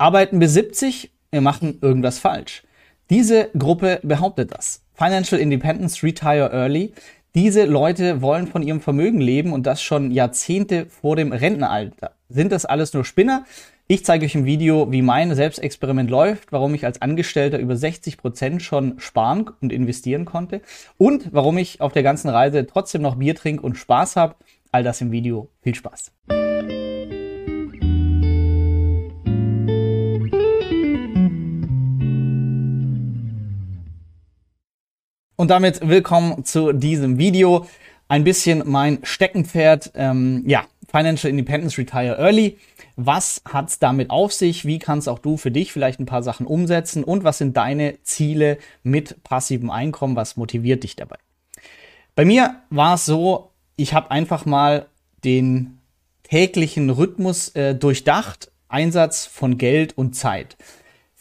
Arbeiten bis 70, wir machen irgendwas falsch. Diese Gruppe behauptet das. Financial Independence Retire Early. Diese Leute wollen von ihrem Vermögen leben und das schon Jahrzehnte vor dem Rentenalter. Sind das alles nur Spinner? Ich zeige euch im Video, wie mein Selbstexperiment läuft, warum ich als Angestellter über 60 Prozent schon sparen und investieren konnte und warum ich auf der ganzen Reise trotzdem noch Bier trinke und Spaß habe. All das im Video. Viel Spaß! Und damit willkommen zu diesem Video. Ein bisschen mein Steckenpferd, ähm, ja, Financial Independence Retire Early. Was hat's damit auf sich? Wie kannst auch du für dich vielleicht ein paar Sachen umsetzen? Und was sind deine Ziele mit passivem Einkommen? Was motiviert dich dabei? Bei mir war es so, ich habe einfach mal den täglichen Rhythmus äh, durchdacht, Einsatz von Geld und Zeit.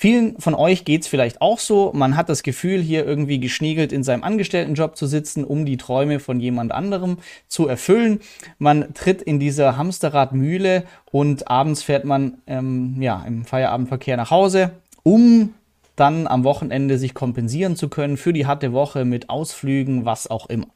Vielen von euch geht's vielleicht auch so. Man hat das Gefühl, hier irgendwie geschniegelt in seinem Angestelltenjob zu sitzen, um die Träume von jemand anderem zu erfüllen. Man tritt in diese Hamsterradmühle und abends fährt man ähm, ja, im Feierabendverkehr nach Hause, um dann am Wochenende sich kompensieren zu können für die harte Woche mit Ausflügen, was auch immer.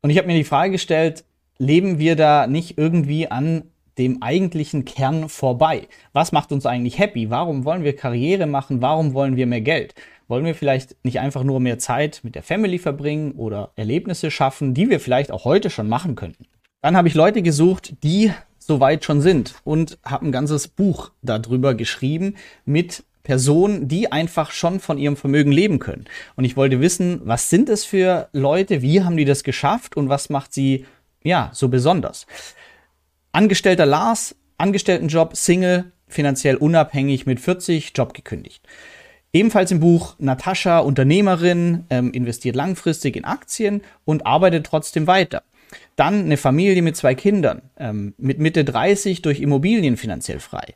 Und ich habe mir die Frage gestellt, leben wir da nicht irgendwie an dem eigentlichen Kern vorbei. Was macht uns eigentlich happy? Warum wollen wir Karriere machen? Warum wollen wir mehr Geld? Wollen wir vielleicht nicht einfach nur mehr Zeit mit der Family verbringen oder Erlebnisse schaffen, die wir vielleicht auch heute schon machen könnten? Dann habe ich Leute gesucht, die so weit schon sind und habe ein ganzes Buch darüber geschrieben mit Personen, die einfach schon von ihrem Vermögen leben können. Und ich wollte wissen, was sind es für Leute, wie haben die das geschafft und was macht sie ja so besonders? Angestellter Lars, Angestelltenjob, Single, finanziell unabhängig mit 40, Job gekündigt. Ebenfalls im Buch Natascha, Unternehmerin, ähm, investiert langfristig in Aktien und arbeitet trotzdem weiter. Dann eine Familie mit zwei Kindern, ähm, mit Mitte 30 durch Immobilien finanziell frei.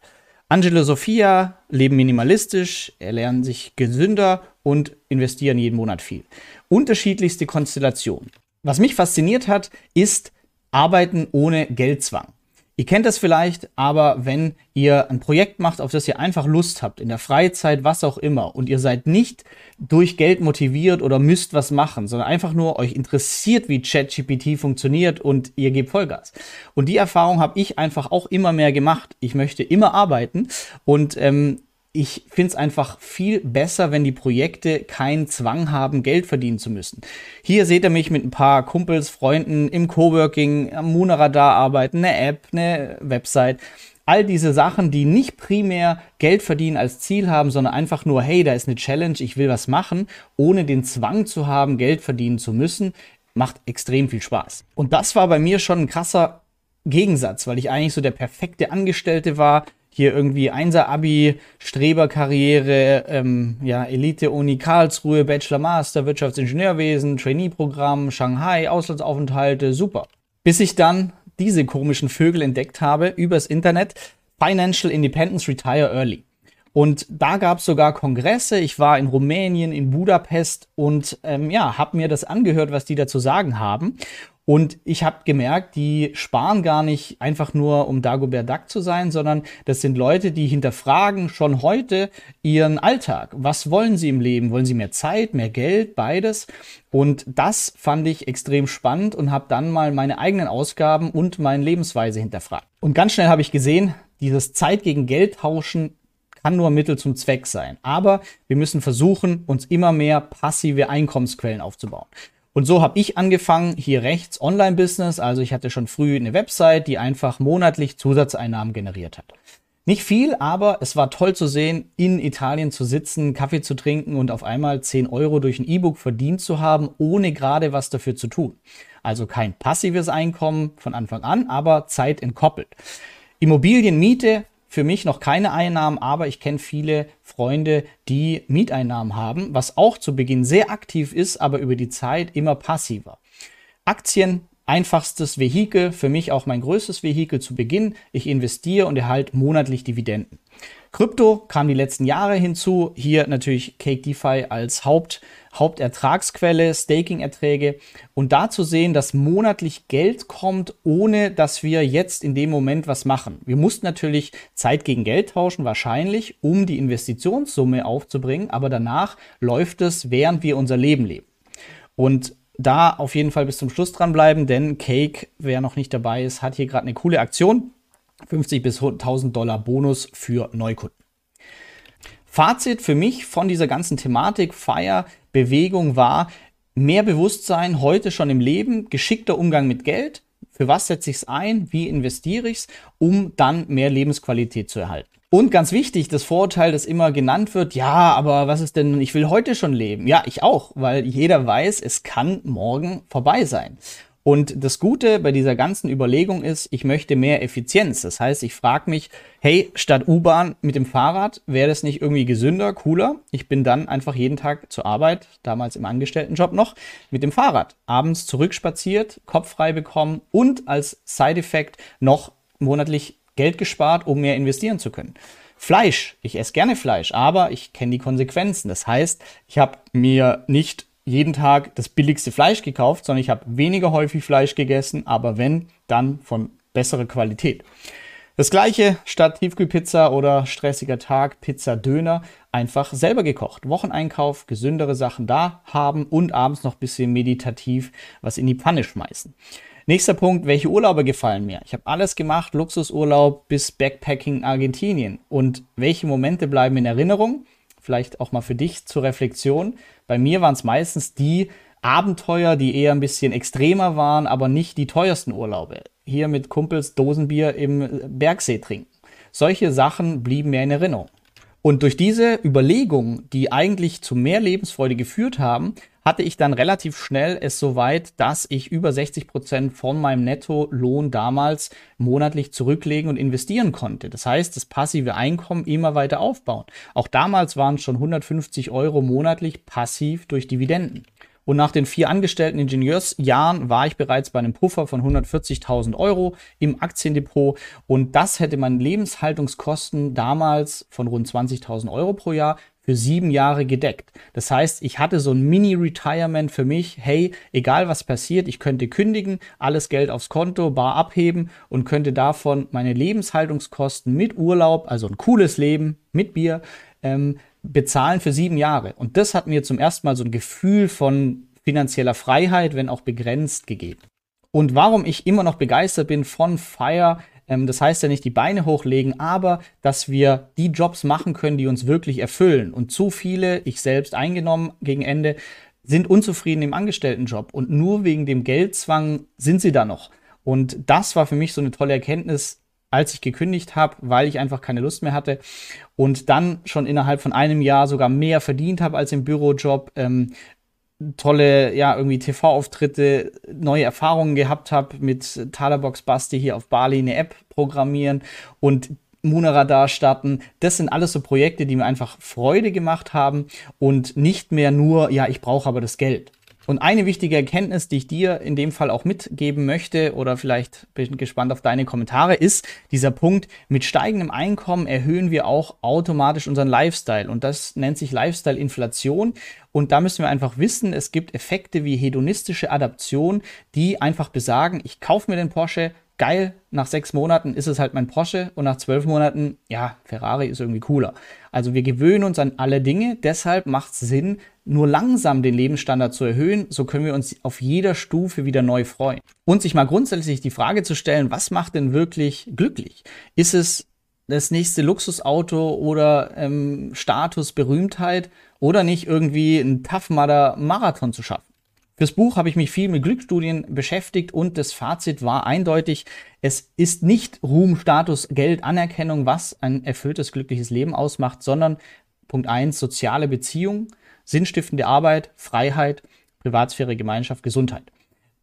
Angelo Sophia leben minimalistisch, erlernen sich gesünder und investieren jeden Monat viel. Unterschiedlichste Konstellationen. Was mich fasziniert hat, ist Arbeiten ohne Geldzwang. Ihr kennt das vielleicht, aber wenn ihr ein Projekt macht, auf das ihr einfach Lust habt, in der Freizeit, was auch immer, und ihr seid nicht durch Geld motiviert oder müsst was machen, sondern einfach nur euch interessiert, wie ChatGPT funktioniert und ihr gebt Vollgas. Und die Erfahrung habe ich einfach auch immer mehr gemacht. Ich möchte immer arbeiten und ähm, ich finde es einfach viel besser, wenn die Projekte keinen Zwang haben, Geld verdienen zu müssen. Hier seht ihr mich mit ein paar Kumpels, Freunden im Coworking, am Moonradar arbeiten, eine App, eine Website. All diese Sachen, die nicht primär Geld verdienen als Ziel haben, sondern einfach nur, hey, da ist eine Challenge, ich will was machen, ohne den Zwang zu haben, Geld verdienen zu müssen, macht extrem viel Spaß. Und das war bei mir schon ein krasser Gegensatz, weil ich eigentlich so der perfekte Angestellte war, hier irgendwie Einser-Abi, Streberkarriere, ähm, ja, Elite-Uni Karlsruhe, Bachelor, Master, Wirtschaftsingenieurwesen, Trainee-Programm, Shanghai, Auslandsaufenthalte, super. Bis ich dann diese komischen Vögel entdeckt habe übers Internet, Financial Independence Retire Early. Und da gab es sogar Kongresse. Ich war in Rumänien, in Budapest und ähm, ja, habe mir das angehört, was die da zu sagen haben. Und ich habe gemerkt, die sparen gar nicht einfach nur, um Dagobert Duck zu sein, sondern das sind Leute, die hinterfragen schon heute ihren Alltag. Was wollen sie im Leben? Wollen sie mehr Zeit, mehr Geld, beides? Und das fand ich extrem spannend und habe dann mal meine eigenen Ausgaben und meine Lebensweise hinterfragt. Und ganz schnell habe ich gesehen, dieses Zeit gegen Geld tauschen kann nur Mittel zum Zweck sein. Aber wir müssen versuchen, uns immer mehr passive Einkommensquellen aufzubauen. Und so habe ich angefangen, hier rechts Online-Business. Also ich hatte schon früh eine Website, die einfach monatlich Zusatzeinnahmen generiert hat. Nicht viel, aber es war toll zu sehen, in Italien zu sitzen, Kaffee zu trinken und auf einmal 10 Euro durch ein E-Book verdient zu haben, ohne gerade was dafür zu tun. Also kein passives Einkommen von Anfang an, aber Zeit entkoppelt. Immobilienmiete für mich noch keine Einnahmen, aber ich kenne viele Freunde, die Mieteinnahmen haben, was auch zu Beginn sehr aktiv ist, aber über die Zeit immer passiver. Aktien einfachstes Vehikel, für mich auch mein größtes Vehikel zu Beginn. Ich investiere und erhalte monatlich Dividenden. Krypto kam die letzten Jahre hinzu. Hier natürlich Cake DeFi als Haupt, Hauptertragsquelle, Staking-Erträge. Und da zu sehen, dass monatlich Geld kommt, ohne dass wir jetzt in dem Moment was machen. Wir mussten natürlich Zeit gegen Geld tauschen, wahrscheinlich, um die Investitionssumme aufzubringen. Aber danach läuft es, während wir unser Leben leben. Und da auf jeden Fall bis zum Schluss dranbleiben, denn Cake, wer noch nicht dabei ist, hat hier gerade eine coole Aktion. 50 bis 1000 Dollar Bonus für Neukunden. Fazit für mich von dieser ganzen Thematik Fire Bewegung war mehr Bewusstsein heute schon im Leben, geschickter Umgang mit Geld. Für was setze ich es ein? Wie investiere ich es, um dann mehr Lebensqualität zu erhalten? Und ganz wichtig, das Vorurteil, das immer genannt wird, ja, aber was ist denn, ich will heute schon leben. Ja, ich auch, weil jeder weiß, es kann morgen vorbei sein. Und das Gute bei dieser ganzen Überlegung ist, ich möchte mehr Effizienz. Das heißt, ich frage mich, hey, statt U-Bahn mit dem Fahrrad, wäre das nicht irgendwie gesünder, cooler? Ich bin dann einfach jeden Tag zur Arbeit, damals im Angestelltenjob noch, mit dem Fahrrad. Abends zurückspaziert, Kopf frei bekommen und als Side-Effekt noch monatlich Geld gespart, um mehr investieren zu können. Fleisch, ich esse gerne Fleisch, aber ich kenne die Konsequenzen. Das heißt, ich habe mir nicht jeden Tag das billigste Fleisch gekauft, sondern ich habe weniger häufig Fleisch gegessen, aber wenn, dann von besserer Qualität. Das gleiche statt Tiefkühlpizza oder stressiger Tag, Pizza, Döner, einfach selber gekocht. Wocheneinkauf, gesündere Sachen da haben und abends noch ein bisschen meditativ was in die Pfanne schmeißen. Nächster Punkt, welche Urlaube gefallen mir? Ich habe alles gemacht, Luxusurlaub bis Backpacking in Argentinien. Und welche Momente bleiben in Erinnerung? Vielleicht auch mal für dich zur Reflexion. Bei mir waren es meistens die Abenteuer, die eher ein bisschen extremer waren, aber nicht die teuersten Urlaube. Hier mit Kumpels Dosenbier im Bergsee trinken. Solche Sachen blieben mir in Erinnerung. Und durch diese Überlegungen, die eigentlich zu mehr Lebensfreude geführt haben, hatte ich dann relativ schnell es soweit, dass ich über 60 Prozent von meinem Nettolohn damals monatlich zurücklegen und investieren konnte. Das heißt, das passive Einkommen immer weiter aufbauen. Auch damals waren es schon 150 Euro monatlich passiv durch Dividenden. Und nach den vier angestellten Ingenieursjahren war ich bereits bei einem Puffer von 140.000 Euro im Aktiendepot. Und das hätte meine Lebenshaltungskosten damals von rund 20.000 Euro pro Jahr für sieben Jahre gedeckt. Das heißt, ich hatte so ein Mini-Retirement für mich. Hey, egal was passiert, ich könnte kündigen, alles Geld aufs Konto, bar abheben und könnte davon meine Lebenshaltungskosten mit Urlaub, also ein cooles Leben mit Bier, ähm, bezahlen für sieben Jahre. Und das hat mir zum ersten Mal so ein Gefühl von finanzieller Freiheit, wenn auch begrenzt, gegeben. Und warum ich immer noch begeistert bin von Fire, ähm, das heißt ja nicht die Beine hochlegen, aber dass wir die Jobs machen können, die uns wirklich erfüllen. Und zu viele, ich selbst eingenommen gegen Ende, sind unzufrieden im Angestelltenjob und nur wegen dem Geldzwang sind sie da noch. Und das war für mich so eine tolle Erkenntnis, als ich gekündigt habe, weil ich einfach keine Lust mehr hatte und dann schon innerhalb von einem Jahr sogar mehr verdient habe als im Bürojob, ähm, tolle, ja, irgendwie TV-Auftritte, neue Erfahrungen gehabt habe mit Talerbox Basti hier auf Bali eine App programmieren und Munaradar starten. Das sind alles so Projekte, die mir einfach Freude gemacht haben und nicht mehr nur, ja, ich brauche aber das Geld. Und eine wichtige Erkenntnis, die ich dir in dem Fall auch mitgeben möchte, oder vielleicht bin gespannt auf deine Kommentare, ist dieser Punkt, mit steigendem Einkommen erhöhen wir auch automatisch unseren Lifestyle. Und das nennt sich Lifestyle-Inflation. Und da müssen wir einfach wissen, es gibt Effekte wie hedonistische Adaption, die einfach besagen, ich kaufe mir den Porsche, geil, nach sechs Monaten ist es halt mein Porsche und nach zwölf Monaten, ja, Ferrari ist irgendwie cooler. Also wir gewöhnen uns an alle Dinge, deshalb macht es Sinn, nur langsam den Lebensstandard zu erhöhen, so können wir uns auf jeder Stufe wieder neu freuen. Und sich mal grundsätzlich die Frage zu stellen, was macht denn wirklich glücklich? Ist es das nächste Luxusauto oder ähm, Status, Berühmtheit oder nicht irgendwie ein Tough Mudder Marathon zu schaffen? Fürs Buch habe ich mich viel mit Glücksstudien beschäftigt und das Fazit war eindeutig, es ist nicht Ruhm, Status, Geld, Anerkennung, was ein erfülltes, glückliches Leben ausmacht, sondern Punkt eins soziale Beziehung, sinnstiftende Arbeit, Freiheit, Privatsphäre, Gemeinschaft, Gesundheit.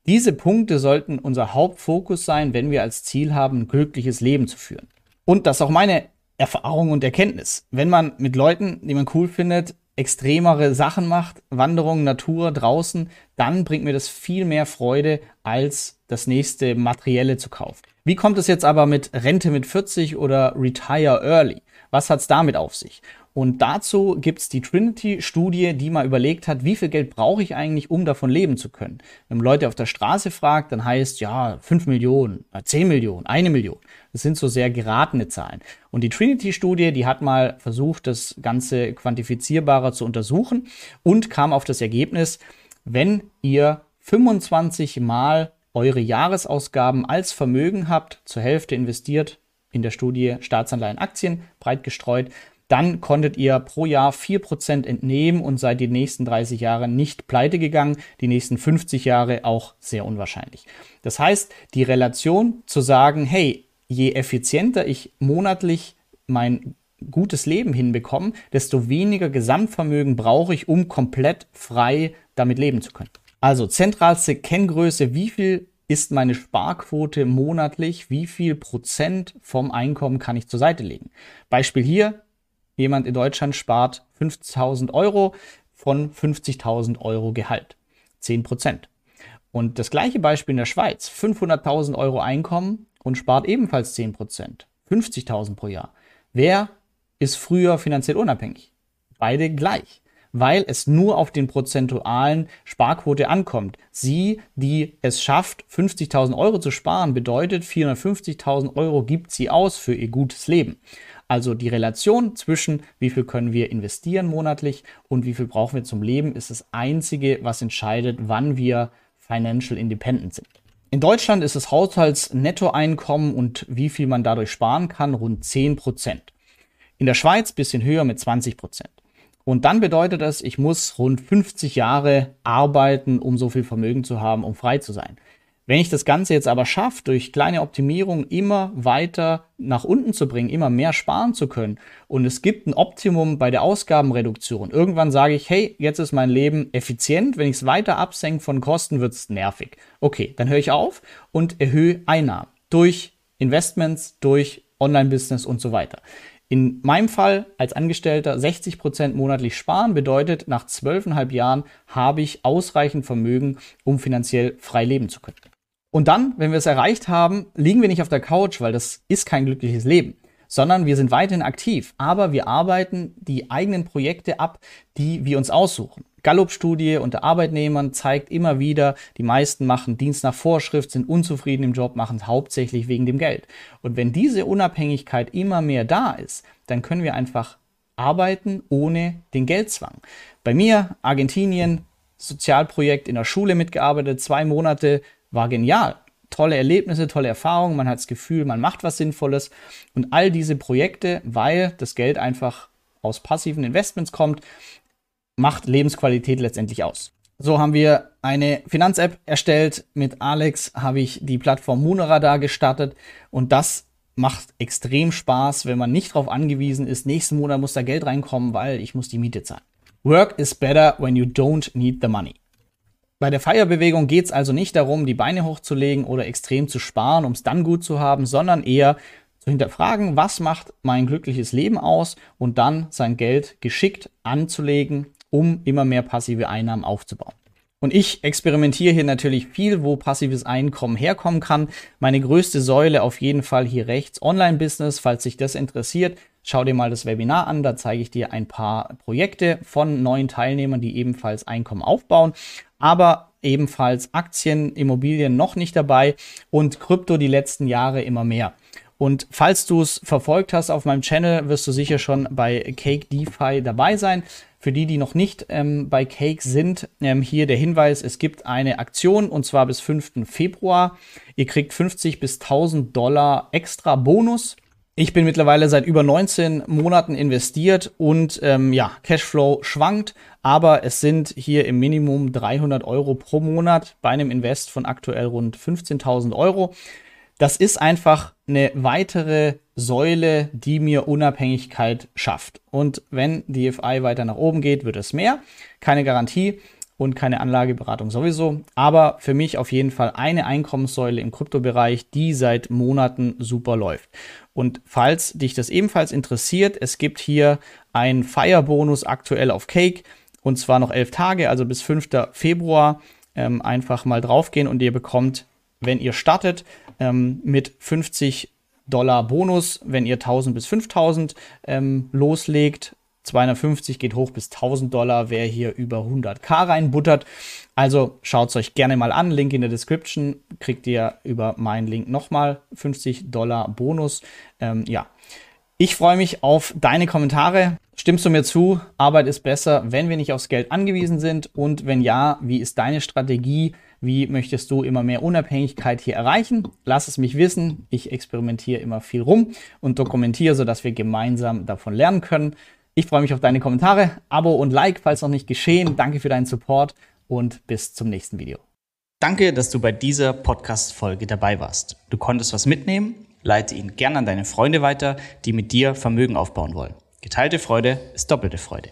Diese Punkte sollten unser Hauptfokus sein, wenn wir als Ziel haben, ein glückliches Leben zu führen. Und das ist auch meine Erfahrung und Erkenntnis. Wenn man mit Leuten, die man cool findet, extremere Sachen macht, Wanderung, Natur, draußen, dann bringt mir das viel mehr Freude, als das nächste Materielle zu kaufen. Wie kommt es jetzt aber mit Rente mit 40 oder Retire Early? Was hat es damit auf sich? Und dazu gibt es die Trinity-Studie, die mal überlegt hat, wie viel Geld brauche ich eigentlich, um davon leben zu können. Wenn man Leute auf der Straße fragt, dann heißt ja 5 Millionen, 10 Millionen, eine Million. Das sind so sehr geratene Zahlen. Und die Trinity-Studie, die hat mal versucht, das Ganze quantifizierbarer zu untersuchen und kam auf das Ergebnis, wenn ihr 25 Mal eure Jahresausgaben als Vermögen habt, zur Hälfte investiert in der Studie Staatsanleihen, Aktien, breit gestreut, dann konntet ihr pro Jahr 4% entnehmen und seid die nächsten 30 Jahre nicht pleite gegangen, die nächsten 50 Jahre auch sehr unwahrscheinlich. Das heißt, die Relation zu sagen, hey, je effizienter ich monatlich mein gutes Leben hinbekomme, desto weniger Gesamtvermögen brauche ich, um komplett frei damit leben zu können. Also zentralste Kenngröße, wie viel ist meine Sparquote monatlich, wie viel Prozent vom Einkommen kann ich zur Seite legen. Beispiel hier, jemand in Deutschland spart 50.000 Euro von 50.000 Euro Gehalt. 10 Prozent. Und das gleiche Beispiel in der Schweiz. 500.000 Euro Einkommen und spart ebenfalls 10 Prozent. 50.000 pro Jahr. Wer ist früher finanziell unabhängig? Beide gleich weil es nur auf den prozentualen Sparquote ankommt. Sie, die es schafft, 50.000 Euro zu sparen, bedeutet 450.000 Euro gibt sie aus für ihr gutes Leben. Also die Relation zwischen wie viel können wir investieren monatlich und wie viel brauchen wir zum Leben ist das Einzige, was entscheidet, wann wir financial independent sind. In Deutschland ist das Haushaltsnettoeinkommen und wie viel man dadurch sparen kann rund 10 Prozent. In der Schweiz bisschen höher mit 20 Prozent. Und dann bedeutet das, ich muss rund 50 Jahre arbeiten, um so viel Vermögen zu haben, um frei zu sein. Wenn ich das Ganze jetzt aber schaffe, durch kleine Optimierungen immer weiter nach unten zu bringen, immer mehr sparen zu können und es gibt ein Optimum bei der Ausgabenreduktion, irgendwann sage ich, hey, jetzt ist mein Leben effizient, wenn ich es weiter absenke von Kosten, wird es nervig. Okay, dann höre ich auf und erhöhe Einnahmen durch Investments, durch Online-Business und so weiter. In meinem Fall als Angestellter 60 Prozent monatlich sparen bedeutet, nach zwölfeinhalb Jahren habe ich ausreichend Vermögen, um finanziell frei leben zu können. Und dann, wenn wir es erreicht haben, liegen wir nicht auf der Couch, weil das ist kein glückliches Leben, sondern wir sind weiterhin aktiv, aber wir arbeiten die eigenen Projekte ab, die wir uns aussuchen. Gallup-Studie unter Arbeitnehmern zeigt immer wieder, die meisten machen Dienst nach Vorschrift, sind unzufrieden im Job, machen es hauptsächlich wegen dem Geld. Und wenn diese Unabhängigkeit immer mehr da ist, dann können wir einfach arbeiten ohne den Geldzwang. Bei mir, Argentinien, Sozialprojekt in der Schule mitgearbeitet, zwei Monate, war genial. Tolle Erlebnisse, tolle Erfahrungen, man hat das Gefühl, man macht was Sinnvolles. Und all diese Projekte, weil das Geld einfach aus passiven Investments kommt, macht Lebensqualität letztendlich aus. So haben wir eine Finanz-App erstellt. Mit Alex habe ich die Plattform Moonradar gestartet und das macht extrem Spaß, wenn man nicht darauf angewiesen ist, nächsten Monat muss da Geld reinkommen, weil ich muss die Miete zahlen. Work is better when you don't need the money. Bei der Feierbewegung geht es also nicht darum, die Beine hochzulegen oder extrem zu sparen, um es dann gut zu haben, sondern eher zu hinterfragen, was macht mein glückliches Leben aus und dann sein Geld geschickt anzulegen, um immer mehr passive Einnahmen aufzubauen. Und ich experimentiere hier natürlich viel, wo passives Einkommen herkommen kann. Meine größte Säule auf jeden Fall hier rechts, Online-Business. Falls sich das interessiert, schau dir mal das Webinar an. Da zeige ich dir ein paar Projekte von neuen Teilnehmern, die ebenfalls Einkommen aufbauen aber ebenfalls Aktien, Immobilien noch nicht dabei und Krypto die letzten Jahre immer mehr. Und falls du es verfolgt hast auf meinem Channel, wirst du sicher schon bei Cake DeFi dabei sein. Für die, die noch nicht ähm, bei Cake sind, ähm, hier der Hinweis, es gibt eine Aktion und zwar bis 5. Februar. Ihr kriegt 50 bis 1000 Dollar extra Bonus ich bin mittlerweile seit über 19 Monaten investiert und ähm, ja, Cashflow schwankt, aber es sind hier im Minimum 300 Euro pro Monat bei einem Invest von aktuell rund 15.000 Euro. Das ist einfach eine weitere Säule, die mir Unabhängigkeit schafft. Und wenn DFI weiter nach oben geht, wird es mehr. Keine Garantie und keine Anlageberatung sowieso. Aber für mich auf jeden Fall eine Einkommenssäule im Kryptobereich, die seit Monaten super läuft. Und falls dich das ebenfalls interessiert, es gibt hier ein Feierbonus aktuell auf Cake und zwar noch elf Tage, also bis 5. Februar. Ähm, einfach mal draufgehen und ihr bekommt, wenn ihr startet, ähm, mit 50 Dollar Bonus, wenn ihr 1000 bis 5000 ähm, loslegt. 250 geht hoch bis 1000 Dollar, wer hier über 100k reinbuttert. Also schaut es euch gerne mal an. Link in der Description kriegt ihr über meinen Link nochmal 50 Dollar Bonus. Ähm, ja, ich freue mich auf deine Kommentare. Stimmst du mir zu? Arbeit ist besser, wenn wir nicht aufs Geld angewiesen sind. Und wenn ja, wie ist deine Strategie? Wie möchtest du immer mehr Unabhängigkeit hier erreichen? Lass es mich wissen. Ich experimentiere immer viel rum und dokumentiere, sodass wir gemeinsam davon lernen können. Ich freue mich auf deine Kommentare, Abo und Like, falls noch nicht geschehen. Danke für deinen Support und bis zum nächsten Video. Danke, dass du bei dieser Podcast-Folge dabei warst. Du konntest was mitnehmen Leite ihn gern an deine Freunde weiter, die mit dir Vermögen aufbauen wollen. Geteilte Freude ist doppelte Freude.